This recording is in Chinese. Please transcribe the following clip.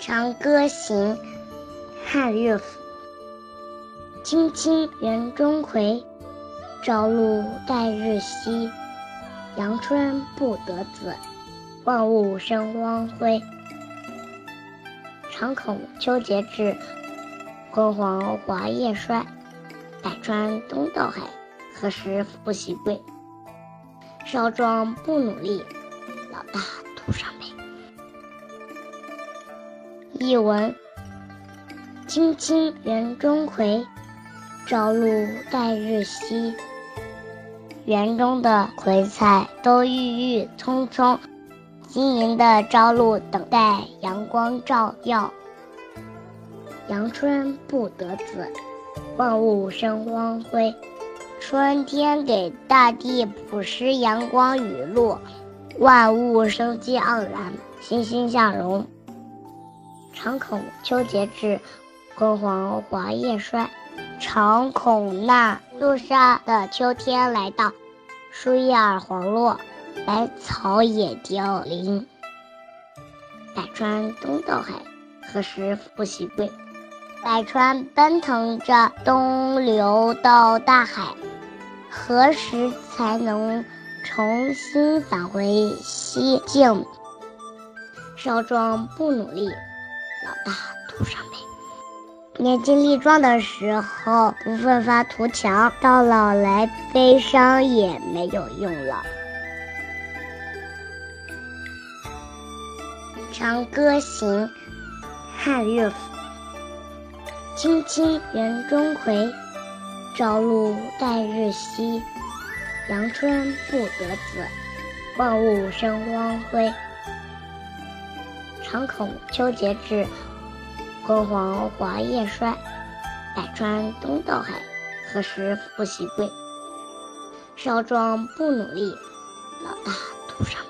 长歌行，汉乐府。青青园中葵，朝露待日晞。阳春布德子，万物生光辉。常恐秋节至，焜黄华叶衰。百川东到海，何时复习归？少壮不努力，老大徒伤悲。译文：青青园中葵，朝露待日晞。园中的葵菜都郁郁葱葱，晶莹的朝露等待阳光照耀。阳春布德子，万物生光辉。春天给大地普施阳光雨露，万物生机盎然，欣欣向荣。常恐秋节至，焜黄华叶衰。常恐那肃杀的秋天来到，树叶儿黄落，百草也凋零。百川东到海，何时复西归？百川奔腾着东流到大海，何时才能重新返回西境？少壮不努力。老大徒伤悲，年轻力壮的时候不奋发图强，到老来悲伤也没有用了。《长歌行》汉乐府。青青园中葵，朝露待日晞。阳春布德子，万物生光辉。常恐秋节至，焜黄华叶衰。百川东到海，何时复西归？少壮不努力，老大徒伤悲。